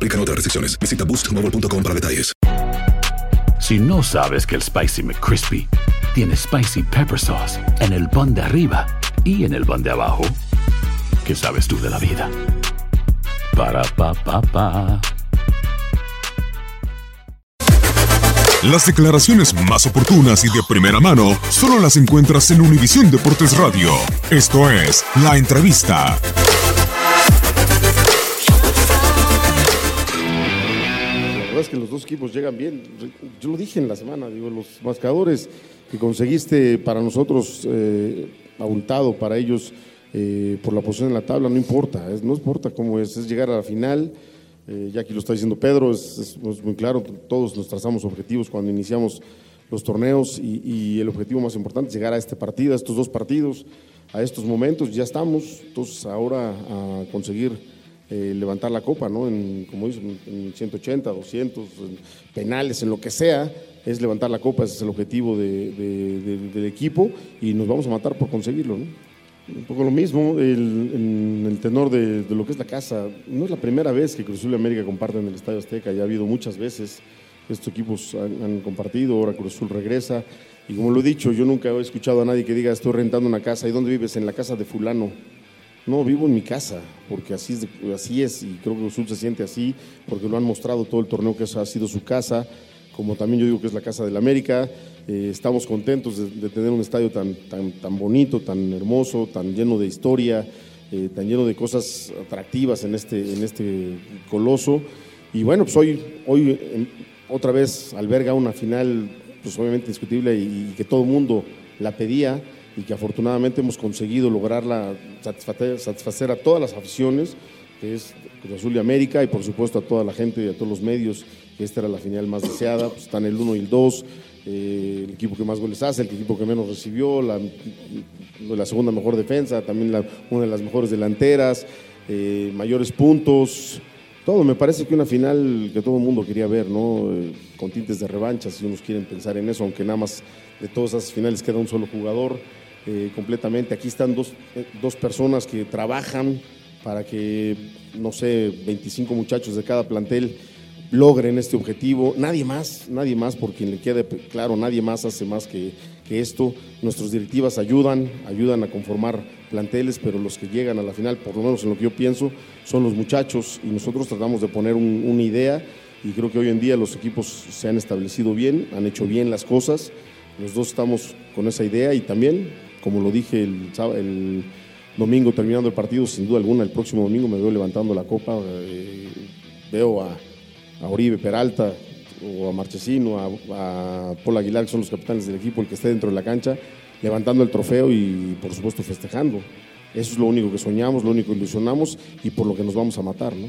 Aplican otras restricciones. Visita boostmobile.com para detalles. Si no sabes que el Spicy McCrispy tiene Spicy Pepper Sauce en el pan de arriba y en el pan de abajo, ¿qué sabes tú de la vida? Para, pa, pa, pa. Las declaraciones más oportunas y de primera mano solo las encuentras en Univisión Deportes Radio. Esto es La Entrevista. Que los dos equipos llegan bien. Yo lo dije en la semana, digo, los marcadores que conseguiste para nosotros, eh, abultado para ellos eh, por la posición en la tabla, no importa, no importa cómo es, es llegar a la final. Eh, ya aquí lo está diciendo Pedro, es muy claro, todos nos trazamos objetivos cuando iniciamos los torneos y, y el objetivo más importante es llegar a este partido, a estos dos partidos, a estos momentos, ya estamos, entonces ahora a conseguir eh, levantar la copa, ¿no? En, como dicen, en 180, 200, en penales, en lo que sea, es levantar la copa, ese es el objetivo de- de- de- del equipo y nos vamos a matar por conseguirlo, ¿no? Un poco lo mismo, el- en el tenor de, lo que es la casa. No es la primera vez que Cruz Azul y América comparten el Estadio Azteca, ya ha habido muchas veces estos equipos han, han compartido, ahora Cruz Azul regresa. Y como lo he dicho, yo nunca he escuchado a nadie que diga, estoy rentando una casa, ¿y dónde vives? En la casa de fulano. No, vivo en mi casa, porque así es, así es y creo que Azul se siente así, porque lo han mostrado todo el torneo que ha sido su casa, como también yo digo que es la casa del América. Eh, estamos contentos de, tener un estadio tan, tan, tan bonito, tan hermoso, tan lleno de historia, eh, tan lleno de cosas atractivas en este, en este coloso. Y bueno, pues hoy, hoy otra vez alberga una final, pues obviamente discutible y, y que todo el mundo la pedía y que afortunadamente hemos conseguido lograrla, satisfacer, a todas las aficiones, que es Cruz Azul y América, y por supuesto a toda la gente y a todos los medios, que esta era la final más deseada, pues están el 1 y el 2, eh, el equipo que más goles hace, el equipo que menos recibió, la, la segunda mejor defensa, también una de las mejores delanteras, eh, mayores puntos, todo, me parece que una final que todo el mundo quería ver, ¿no? Eh, con tintes de revancha, si unos quieren pensar en eso, aunque nada más de todas esas finales queda un solo jugador eh, completamente. Aquí están dos, eh, dos personas que trabajan para que, no sé, 25 muchachos de cada plantel logren este objetivo. Nadie más, nadie más, por quien le quede claro, nadie más hace más que, que esto. Nuestras directivas ayudan, ayudan a conformar planteles, pero los que llegan a la final, por lo menos en lo que yo pienso, son los muchachos y nosotros tratamos de poner un- una idea y creo que hoy en día los equipos se han establecido bien, han hecho bien las cosas. Los dos estamos con esa idea y también, como lo dije el domingo terminando el partido, sin duda alguna, el próximo domingo me veo levantando la copa, eh, veo a, a Oribe Peralta o a Marchesino, a, a Paul Aguilar, que son los capitanes del equipo, el que esté dentro de la cancha, levantando el trofeo y por supuesto festejando. Eso es lo único que soñamos, lo único que ilusionamos y por lo que nos vamos a matar, ¿no?